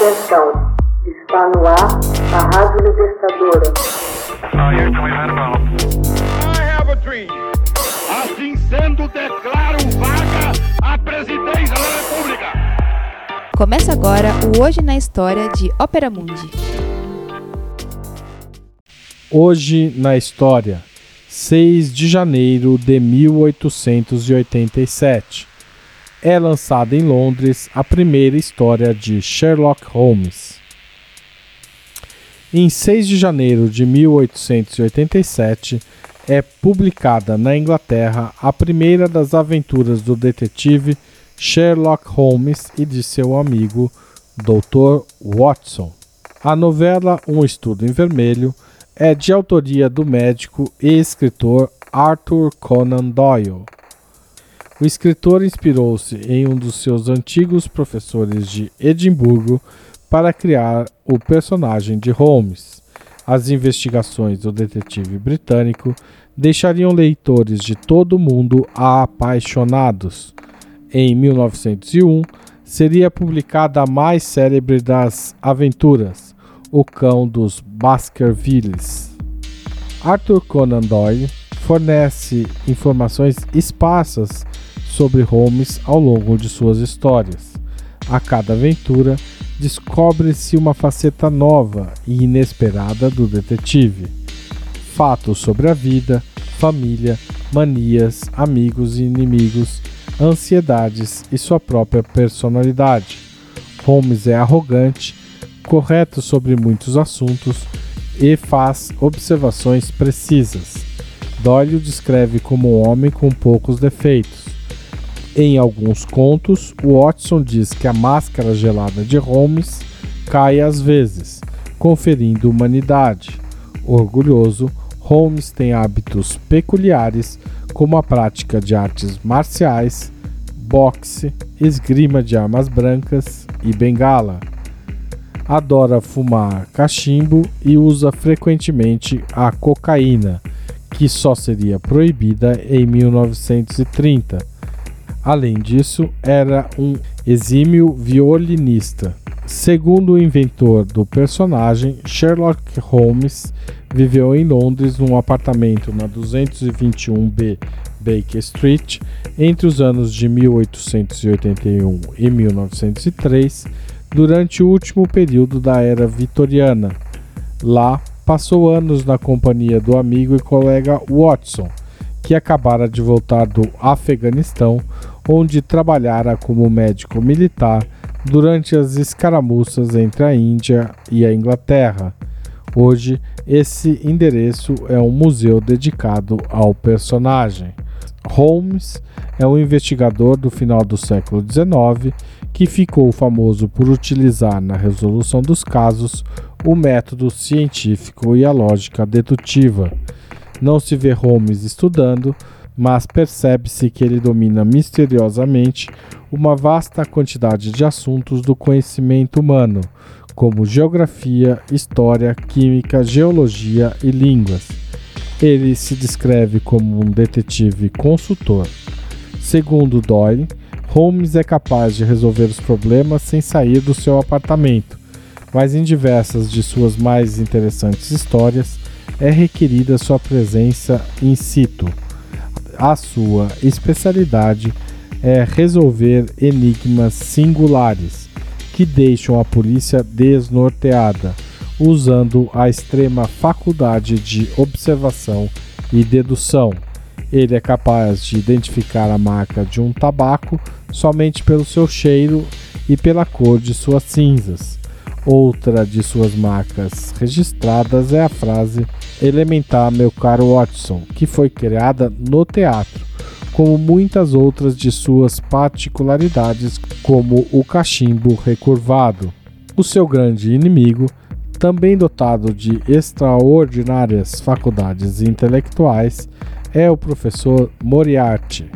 Atenção, está no ar a Rádio Libertadora. Assim sendo, declaro vaga a presidência da República. Começa agora o Hoje na História de Ópera Mundi. Hoje na História, 6 de janeiro de 1887 é lançada em Londres a primeira história de Sherlock Holmes. Em 6 de janeiro de 1887 é publicada na Inglaterra a primeira das aventuras do detetive Sherlock Holmes e de seu amigo Dr. Watson. A novela Um Estudo em Vermelho é de autoria do médico e escritor Arthur Conan Doyle. O escritor inspirou-se em um dos seus antigos professores de Edimburgo para criar o personagem de Holmes. As investigações do detetive britânico deixariam leitores de todo o mundo apaixonados. Em 1901, seria publicada a mais célebre das aventuras, O Cão dos Baskervilles. Arthur Conan Doyle fornece informações esparsas sobre Holmes ao longo de suas histórias. A cada aventura, descobre-se uma faceta nova e inesperada do detetive. Fatos sobre a vida, família, manias, amigos e inimigos, ansiedades e sua própria personalidade. Holmes é arrogante, correto sobre muitos assuntos e faz observações precisas. Doyle o descreve como um homem com poucos defeitos em alguns contos, Watson diz que a máscara gelada de Holmes cai às vezes, conferindo humanidade. Orgulhoso, Holmes tem hábitos peculiares, como a prática de artes marciais, boxe, esgrima de armas brancas e bengala. Adora fumar cachimbo e usa frequentemente a cocaína, que só seria proibida em 1930 Além disso, era um exímio violinista. Segundo o inventor do personagem, Sherlock Holmes viveu em Londres num apartamento na 221B Baker Street entre os anos de 1881 e 1903, durante o último período da era vitoriana. Lá, passou anos na companhia do amigo e colega Watson, que acabara de voltar do Afeganistão, onde trabalhara como médico militar durante as escaramuças entre a Índia e a Inglaterra. Hoje, esse endereço é um museu dedicado ao personagem. Holmes é um investigador do final do século XIX que ficou famoso por utilizar na resolução dos casos o método científico e a lógica dedutiva. Não se vê Holmes estudando, mas percebe-se que ele domina misteriosamente uma vasta quantidade de assuntos do conhecimento humano, como geografia, história, química, geologia e línguas. Ele se descreve como um detetive consultor. Segundo Doyle, Holmes é capaz de resolver os problemas sem sair do seu apartamento, mas em diversas de suas mais interessantes histórias é requerida sua presença in situ a sua especialidade é resolver enigmas singulares que deixam a polícia desnorteada, usando a extrema faculdade de observação e dedução. Ele é capaz de identificar a marca de um tabaco somente pelo seu cheiro e pela cor de suas cinzas. Outra de suas marcas registradas é a frase elementar, meu caro Watson, que foi criada no teatro, como muitas outras de suas particularidades, como o cachimbo recurvado. O seu grande inimigo, também dotado de extraordinárias faculdades intelectuais, é o professor Moriarty.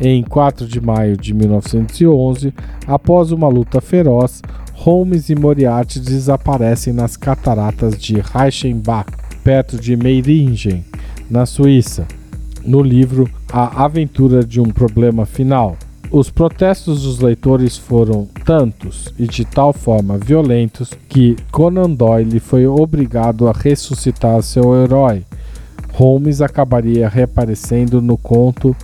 Em 4 de maio de 1911, após uma luta feroz, Holmes e Moriarty desaparecem nas cataratas de Reichenbach perto de Meiringen, na Suíça, no livro A Aventura de um Problema Final. Os protestos dos leitores foram tantos e de tal forma violentos que Conan Doyle foi obrigado a ressuscitar seu herói. Holmes acabaria reaparecendo no conto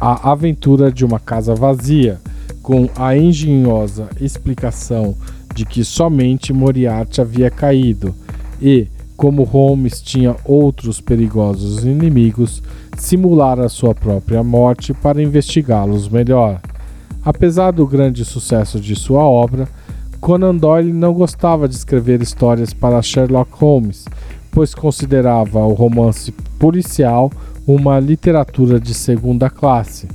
A Aventura de uma Casa Vazia, com a engenhosa explicação de que somente Moriarty havia caído e, como Holmes tinha outros perigosos inimigos, simulara sua própria morte para investigá-los melhor. Apesar do grande sucesso de sua obra, Conan Doyle não gostava de escrever histórias para Sherlock Holmes, pois considerava o romance policial uma literatura de segunda classe.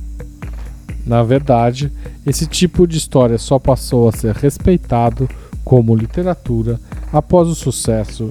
Na verdade, esse tipo de história só passou a ser respeitado como literatura após o sucesso